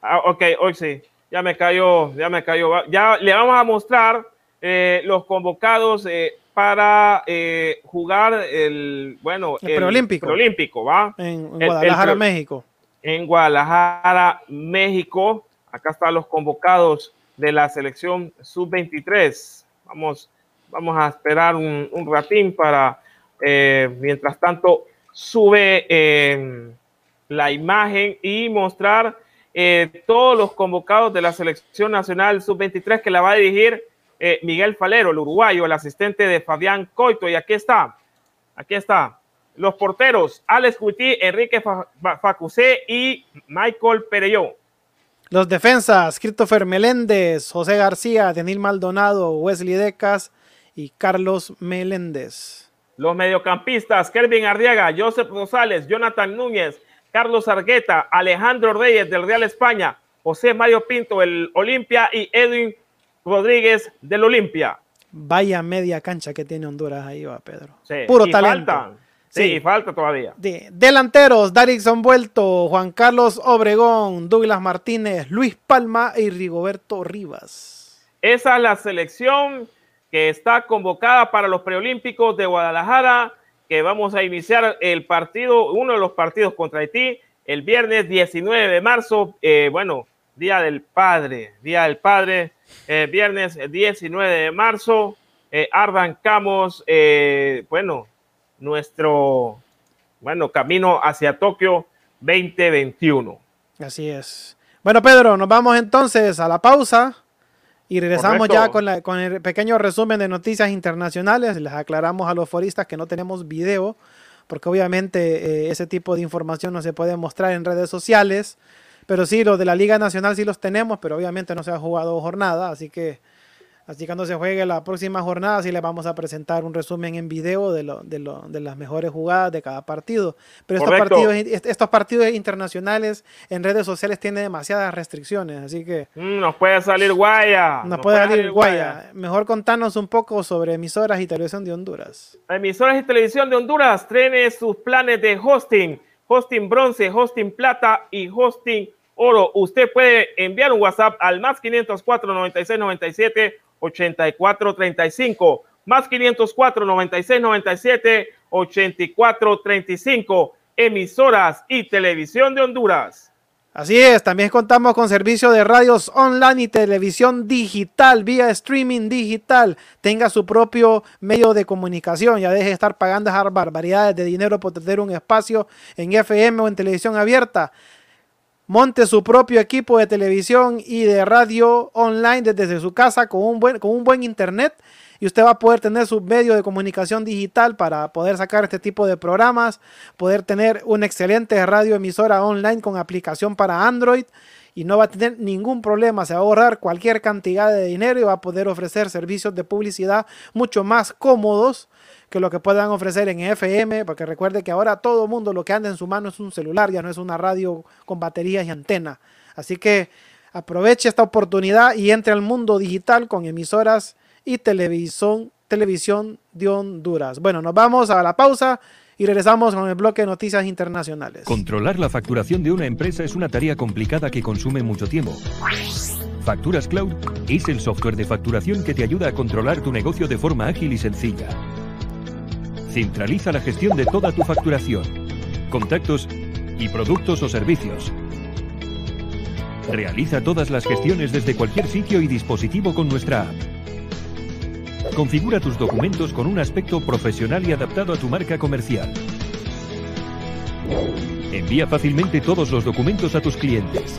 Ah, ok, hoy sí. Ya me cayó, ya me cayó. Ya le vamos a mostrar eh, los convocados para eh, jugar el, bueno, el, preolímpico. preolímpico, ¿va? En, Guadalajara, México. En Guadalajara, México. Acá están los convocados de la selección sub-23. Vamos, vamos a esperar un, un ratín para, eh, mientras tanto, sube eh, la imagen y mostrar todos los convocados de la selección nacional sub-23 que la va a dirigir eh, Miguel Falero, el uruguayo, el asistente de Fabián Coito. Y aquí está, aquí está. Los porteros, Alex Guti, Enrique Facusé y Michael Pereyó. Los defensas, Christopher Meléndez, José García, Denil Maldonado, Wesley Decas y Carlos Meléndez. Los mediocampistas, Kelvin Arriaga, Joseph Rosales, Jonathan Núñez, Carlos Argueta, Alejandro Reyes del Real España, José Mario Pinto, el Olimpia y Edwin Rodríguez del Olimpia. Vaya media cancha que tiene Honduras ahí va, Pedro. Puro talento. sí, falta todavía. delanteros, Darixon Vuelto, Juan Carlos Obregón, Douglas Martínez, Luis Palma y Rigoberto Rivas. Esa es la selección que está convocada para los preolímpicos de Guadalajara, que vamos a iniciar el partido, uno de los partidos contra Haití, el viernes 19 de marzo. Eh, bueno, Día del Padre, Día del Padre, eh, viernes 19 de marzo. Eh, arrancamos, eh, bueno, nuestro, bueno, camino hacia Tokio 2021. Así es. Bueno, Pedro, nos vamos entonces a la pausa Y regresamos ya con, la, con el pequeño resumen de noticias internacionales. Les aclaramos a los foristas que no tenemos video, porque obviamente eh, ese tipo de información no se puede mostrar en redes sociales. Pero sí, los de la Liga Nacional sí los tenemos, pero obviamente no se ha jugado jornada, así que Así que cuando se juegue la próxima jornada, sí les vamos a presentar un resumen en video de, lo, de, lo, de las mejores jugadas de cada partido. Pero estos partidos, estos partidos internacionales en redes sociales tienen demasiadas restricciones, así que... Mm, nos puede salir guaya. Nos, puede, salir guaya. Mejor contanos un poco sobre emisoras y televisión de Honduras. Emisoras y televisión de Honduras, trene sus planes de hosting, hosting bronce, hosting plata y hosting oro. Usted puede enviar un WhatsApp al más 504 96 97 8435, más 504 96 97 8435, emisoras y televisión de Honduras. Así es, también contamos con servicio de radios online y televisión digital, vía streaming digital. Tenga su propio medio de comunicación, ya deje de estar pagando esas barbaridades de dinero por tener un espacio en FM o en televisión abierta. Monte su propio equipo de televisión y de radio online desde su casa con un buen, con un buen internet. Y usted va a poder tener su medio de comunicación digital para poder sacar este tipo de programas, poder tener una excelente radio emisora online con aplicación para Android y no va a tener ningún problema, se va a ahorrar cualquier cantidad de dinero y va a poder ofrecer servicios de publicidad mucho más cómodos que lo que puedan ofrecer en FM, porque recuerde que ahora todo mundo lo que anda en su mano es un celular, ya no es una radio con baterías y antena. Así que aproveche esta oportunidad y entre al mundo digital con emisoras y televisión, televisión de Honduras. Bueno, nos vamos a la pausa y regresamos con el bloque de noticias internacionales. Controlar la facturación de una empresa es una tarea complicada que consume mucho tiempo. Facturas Cloud es el software de facturación que te ayuda a controlar tu negocio de forma ágil y sencilla. Centraliza la gestión de toda tu facturación, contactos y productos o servicios. Realiza todas las gestiones desde cualquier sitio y dispositivo con nuestra app. Configura tus documentos con un aspecto profesional y adaptado a tu marca comercial. Envía fácilmente todos los documentos a tus clientes.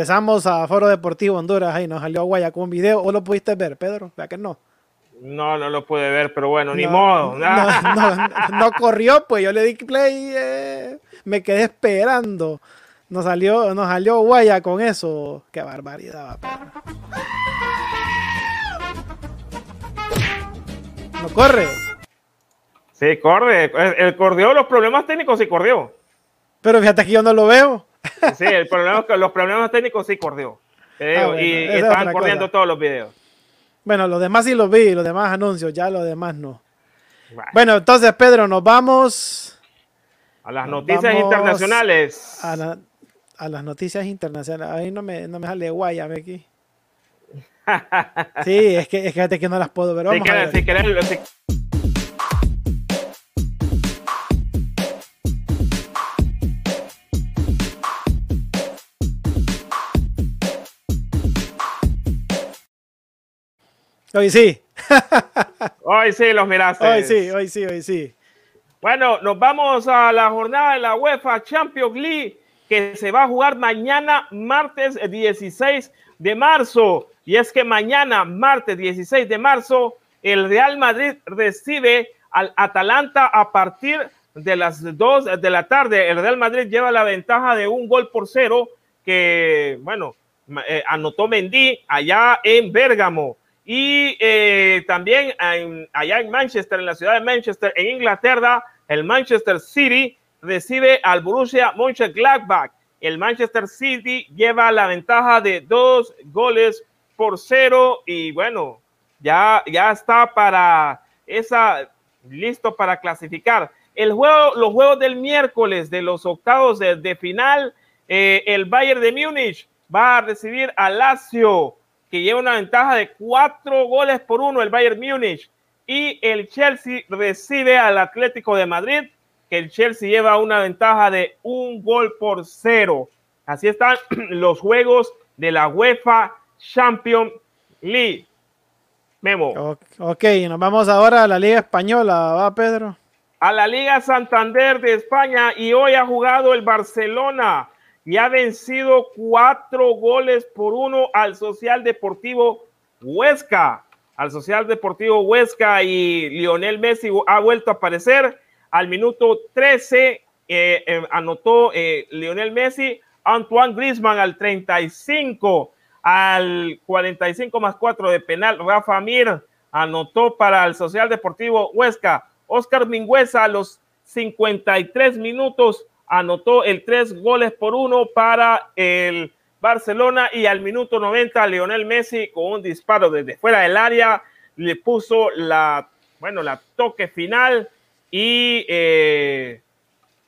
Regresamos a Foro Deportivo Honduras. Ahí nos salió Guaya con un video. ¿O lo pudiste ver, Pedro? Vea que no. No, no lo pude ver, pero bueno, ni modo. No, corrió, pues yo le di play, eh, me quedé esperando. Nos salió, nos salió Guaya con eso. Qué barbaridad, Pedro. No corre. Sí, corre. El corrió los problemas técnicos sí corrió. Pero fíjate que yo no lo veo. Sí, el problema, los problemas técnicos sí corrió. Ah, y, estaban corriendo todos los videos. Bueno, los demás sí los vi, los demás anuncios, ya los demás no. Bueno, entonces, Pedro, nos vamos. A las noticias internacionales. A, las noticias internacionales. Ahí no me, no me sale guayame aquí. sí, es que, es que, que no las puedo ver. Vamos si Hoy sí. hoy sí los miraste. Hoy sí, hoy sí, hoy sí. Bueno, nos vamos a la jornada de la UEFA Champions League que se va a jugar mañana, martes 16 de marzo. Y es que mañana, martes 16 de marzo, el Real Madrid recibe al Atalanta a partir de las 2 de la tarde. El Real Madrid lleva la ventaja de un gol por cero que, bueno, eh, anotó Mendy allá en Bérgamo. Y eh, también allá en Manchester, en la ciudad de Manchester, en Inglaterra, el Manchester City recibe al Borussia Mönchengladbach. El Manchester City lleva la ventaja de dos goles por cero y bueno, ya, ya está para esa, listo para clasificar. El juego, los juegos del miércoles de los octavos de, final, eh, el Bayern de Múnich va a recibir a Lazio que lleva una ventaja de cuatro goles por uno el Bayern Múnich. Y el Chelsea recibe al Atlético de Madrid, que el Chelsea lleva una ventaja de un gol por cero. Así están los juegos de la UEFA Champions League. Memo. Ok, nos vamos ahora a la Liga Española, ¿va Pedro? A la Liga Santander de España y hoy ha jugado el Barcelona y ha vencido cuatro goles por uno al Social Deportivo Huesca. Al Social Deportivo Huesca y Lionel Messi ha vuelto a aparecer. Al minuto 13 eh, eh, anotó eh, Lionel Messi, Antoine Griezmann al 35, al 45 más 4 de penal, Rafa Mir anotó para el Social Deportivo Huesca. Oscar Mingüeza a los 53 minutos anotó el tres goles por uno para el Barcelona y al minuto 90 Lionel Messi con un disparo desde fuera del área le puso la, bueno, la toque final y, eh,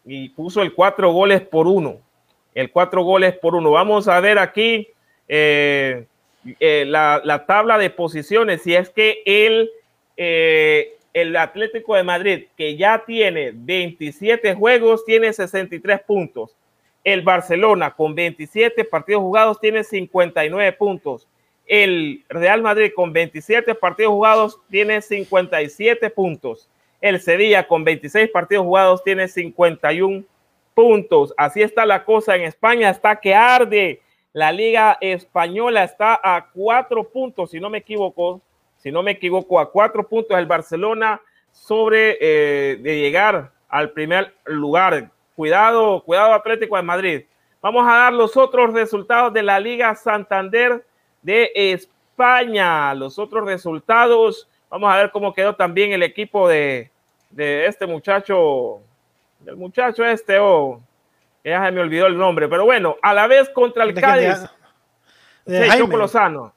y puso el cuatro goles por uno. El cuatro goles por uno. Vamos a ver aquí eh, eh, la, la, tabla de posiciones. Si es que él el Atlético de Madrid, que ya tiene 27 juegos, tiene 63 puntos. El Barcelona, con 27 partidos jugados, tiene 59 puntos. El Real Madrid, con 27 partidos jugados, tiene 57 puntos. El Sevilla, con 26 partidos jugados, tiene 51 puntos. Así está la cosa en España, está que arde. La Liga Española está a cuatro puntos, si no me equivoco, si no me equivoco, a cuatro puntos el Barcelona sobre eh, de llegar al primer lugar. Cuidado, cuidado Atlético de Madrid. Vamos a dar los otros resultados de la Liga Santander de España. Los otros resultados. Vamos a ver cómo quedó también el equipo de, de este muchacho, del muchacho este, oh, ya se me olvidó el nombre, pero bueno, a la vez contra el Cádiz. De Lozano.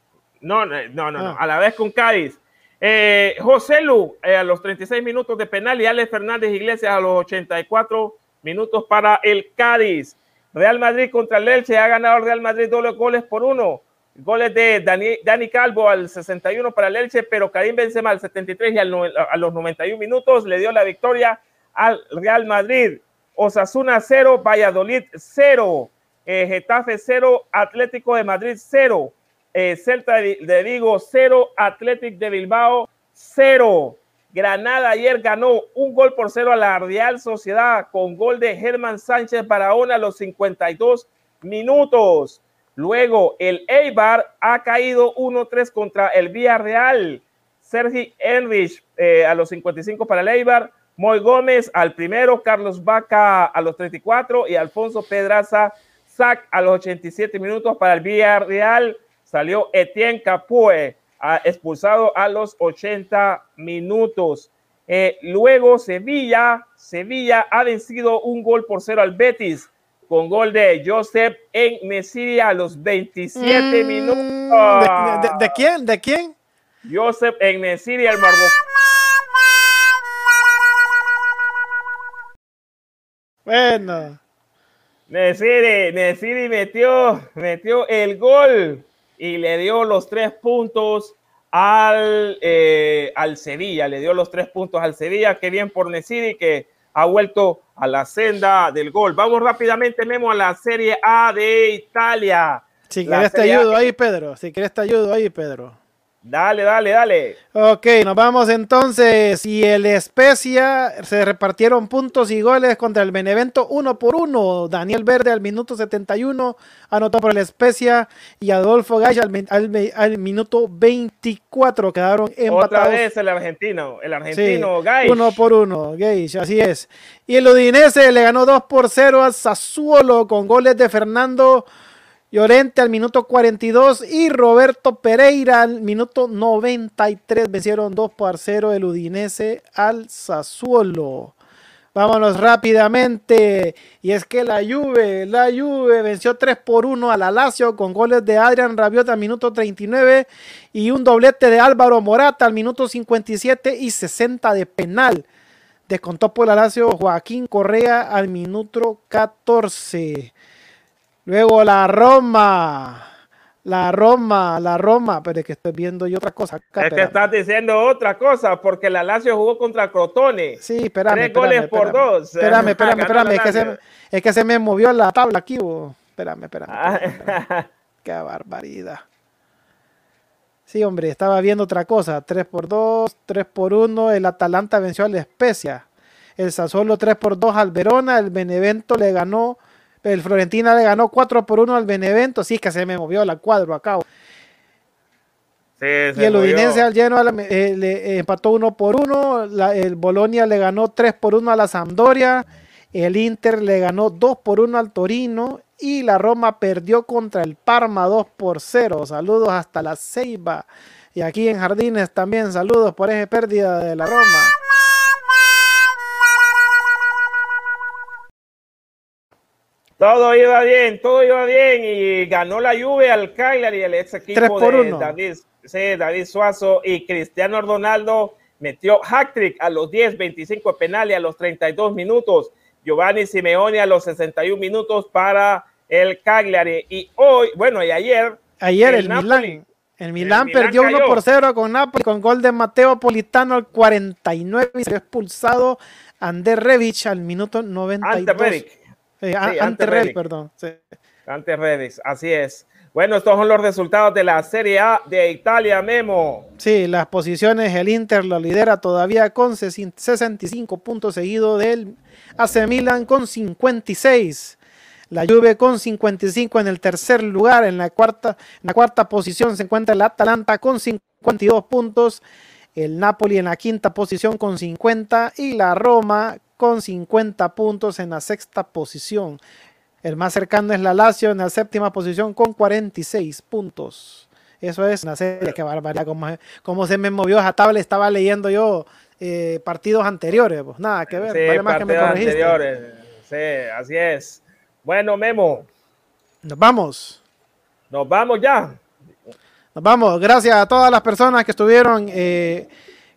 No, no, no, ah. a la vez con Cádiz. Eh, José Lu eh, a los 36 minutos de penal y Alex Fernández Iglesias a los 84 minutos para el Cádiz. Real Madrid contra el Elche ha ganado el Real Madrid dos goles por uno. Goles de Dani, Dani, Calvo al 61 para el Elche, pero Karim Benzema al 73 y a los 91 minutos le dio la victoria al Real Madrid. Osasuna 0, Valladolid 0, eh, Getafe 0, Atlético de Madrid 0. Eh, Celta de Vigo 0, Athletic de Bilbao 0. Granada ayer ganó un gol por cero a la Real Sociedad con gol de Germán Sánchez Barahona a los 52 minutos. Luego el Eibar ha caído 1-3 contra el Villarreal. Sergi Enrich eh, a los 55 para el Eibar. Moy Gómez al primero, Carlos Vaca a los 34 y Alfonso Pedraza Sac a los 87 minutos para el Villarreal Salió Etienne Capue ah, expulsado a los 80 minutos. Eh, luego Sevilla, Sevilla ha vencido un gol por cero al Betis con gol de Joseph en Mesilla a los 27 mm. minutos. De, quién? ¿De quién? Joseph en Mesilla, el Marbo. Bueno. Nesiri, Nesiri metió, metió el gol y le dio los tres puntos al, eh, al Sevilla, le dio los tres puntos al Sevilla, qué bien por Nesiri que ha vuelto a la senda del gol. Vamos rápidamente, Memo, a la Serie A de Italia. Si quieres te ayudo ahí, Pedro, si quieres te ayudo ahí, Pedro. Dale, dale, dale. Ok, nos vamos entonces. Y el Especia se repartieron puntos y goles contra el Benevento uno por uno. Daniel Verde al minuto 71 anotó por el Especia y Adolfo Gay al, minuto 24 quedaron empatados. Otra vez el argentino, el argentino sí, Uno por uno, Gay, así es. Y el Udinese le ganó 2 por 0 a Sassuolo con goles de Fernando Llorente al minuto 42 y Roberto Pereira al minuto 93. Vencieron 2 por 0 el Udinese al Sassuolo. Vámonos rápidamente. Y es que la Juve, la Juve venció 3 por 1 a la Lazio con goles de Adrian Rabiot al minuto 39 y un doblete de Álvaro Morata al minuto 57 y 60 de penal. Descontó por la Lazio Joaquín Correa al minuto 14. Luego la Roma. La Roma, la Roma, pero es que estoy viendo yo otra cosa. es que estás diciendo otra cosa, porque la Lazio jugó contra Crotone. Sí, espérame. Tres goles por dos. Espérame, espérame, espérame. Es que, se, es que, se, me movió la tabla aquí. Espérame, espérame. Ah. Qué barbaridad. Sí, hombre, estaba viendo otra cosa. 3 por 2, 3 por 1. El Atalanta venció al Especia. El Sassuolo 3 por 2 al Verona. El Benevento le ganó el Florentina le ganó 4 por 1 al Benevento. Sí, es que se me movió la cuadro acá. Sí, y el Udinese al lleno eh, le empató 1 por 1. el Bolonia le ganó 3 por 1 a la Sampdoria. El Inter le ganó 2 por 1 al Torino. Y la Roma perdió contra el Parma 2 por 0. Saludos hasta la Ceiba. Y aquí en Jardines también saludos por esa pérdida de la Roma. Todo iba bien, todo iba bien y ganó la Juve al Cagliari, el ex equipo de David, David Suazo y Cristiano Ronaldo metió hat-trick a los 10, 25 penales a los 32 minutos. Giovanni Simeone a los 61 minutos para el Cagliari. Y hoy, bueno, y ayer. Ayer el, Milan. El Milan perdió 1 por 0 con Napoli con gol de Mateo Politano al 49 y se expulsado Ander Revic al minuto 92. Eh, ante perdón. Ante Redis, así es. Bueno, estos son los resultados de la Serie A de Italia, Memo. Sí, las posiciones, el Inter lo lidera todavía con 65 puntos seguido del AC Milan con 56. La Juve con 55 en el tercer lugar. En la cuarta, en la cuarta posición se encuentra el Atalanta con 52 puntos. El Napoli en la quinta posición con 50 y la Roma con 50 puntos en la sexta posición. El más cercano es la Lazio en la séptima posición con 46 puntos. Eso es una serie que barbaridad. Como, se me movió esa tabla, estaba leyendo yo eh, partidos anteriores. Pues nada que ver. Sí, más que me anteriores. Sí, así es. Bueno, Memo. Nos vamos. Nos vamos ya. Nos vamos. Gracias a todas las personas que estuvieron. Eh,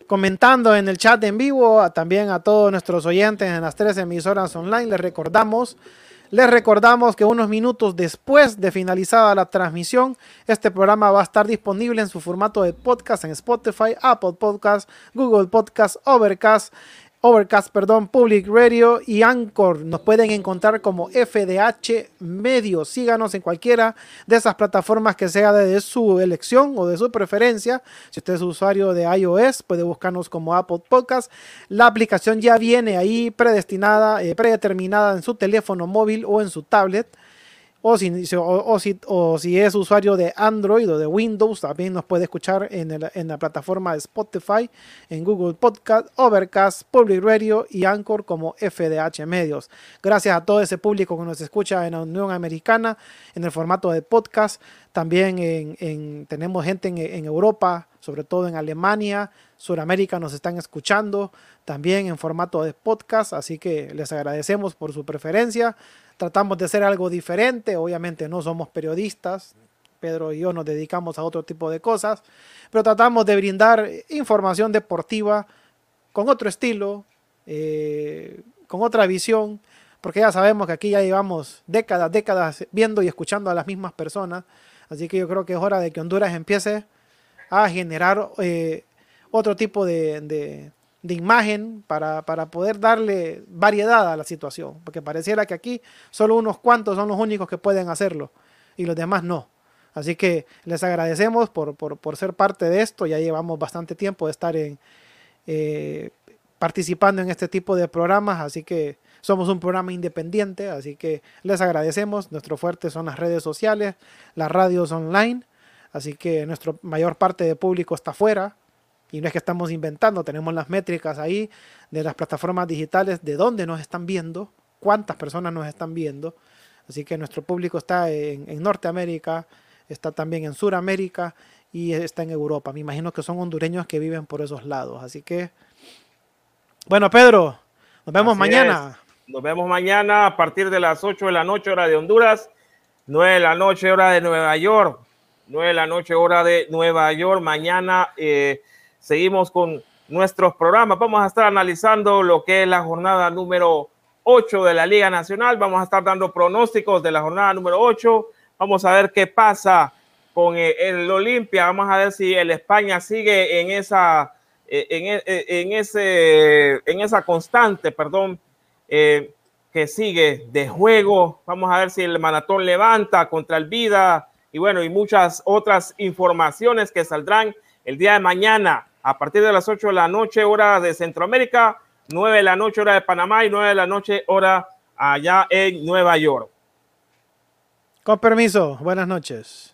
comentando en el chat en vivo, también a todos nuestros oyentes en las tres emisoras online. Les recordamos, les recordamos que unos minutos después de finalizada la transmisión, este programa va a estar disponible en su formato de podcast en Spotify, Apple Podcast, Google Podcast, Overcast Overcast, perdón, Public Radio y Anchor. Nos pueden encontrar como FDH Medio. Síganos en cualquiera de esas plataformas que sea de su elección o de su preferencia. Si usted es usuario de iOS, puede buscarnos como Apple Podcast. La aplicación ya viene ahí predestinada, eh, predeterminada en su teléfono móvil o en su tablet. O si, o, si, o si, es usuario de Android o de Windows, también nos puede escuchar en, en, la plataforma de Spotify, en Google Podcast, Overcast, Public Radio y Anchor como FDH Medios. Gracias a todo ese público que nos escucha en la Unión Americana en el formato de podcast. También en, tenemos gente en, Europa, sobre todo en Alemania, Sudamérica nos están escuchando también en formato de podcast, así que les agradecemos por su preferencia tratamos de hacer algo diferente, obviamente no somos periodistas, Pedro y yo nos dedicamos a otro tipo de cosas, pero tratamos de brindar información deportiva con otro estilo, eh, con otra visión, porque ya sabemos que aquí ya llevamos décadas, décadas viendo y escuchando a las mismas personas. Así que yo creo que es hora de que Honduras empiece a generar eh, otro tipo de, imagen para, poder darle variedad a la situación. Porque pareciera que aquí solo unos cuantos son los únicos que pueden hacerlo y los demás no. Así que les agradecemos por, ser parte de esto. Ya llevamos bastante tiempo de estar en, eh, participando en este tipo de programas. Así que somos un programa independiente, así que les agradecemos. Nuestro fuerte son las redes sociales, las radios online, así que nuestra mayor parte de público está afuera. Y no es que estamos inventando, tenemos las métricas ahí de las plataformas digitales, de dónde nos están viendo, cuántas personas nos están viendo. Así que nuestro público está en, en Norteamérica, está también en Sudamérica y está en Europa. Me imagino que son hondureños que viven por esos lados. Así que, bueno, Pedro, nos vemos mañana. Nos vemos mañana a partir de las 8 de la noche, hora de Honduras, 9 de la noche, hora de Nueva York, 9 de la noche, hora de Nueva York. Mañana eh, seguimos con nuestros programas. Vamos a estar analizando lo que es la jornada número 8 de la Liga Nacional. Vamos a estar dando pronósticos de la jornada número 8. Vamos a ver qué pasa con eh, el Olimpia. Vamos a ver si el España sigue en esa, eh, en, en, ese, en esa constante, perdón, eh, que sigue de juego. Vamos a ver si el maratón levanta contra el Vida y bueno, y muchas otras informaciones que saldrán el día de mañana a partir de las 8 de la noche, hora de Centroamérica, 9 de la noche, hora de Panamá y 9 de la noche, hora allá en Nueva York. Con permiso, buenas noches.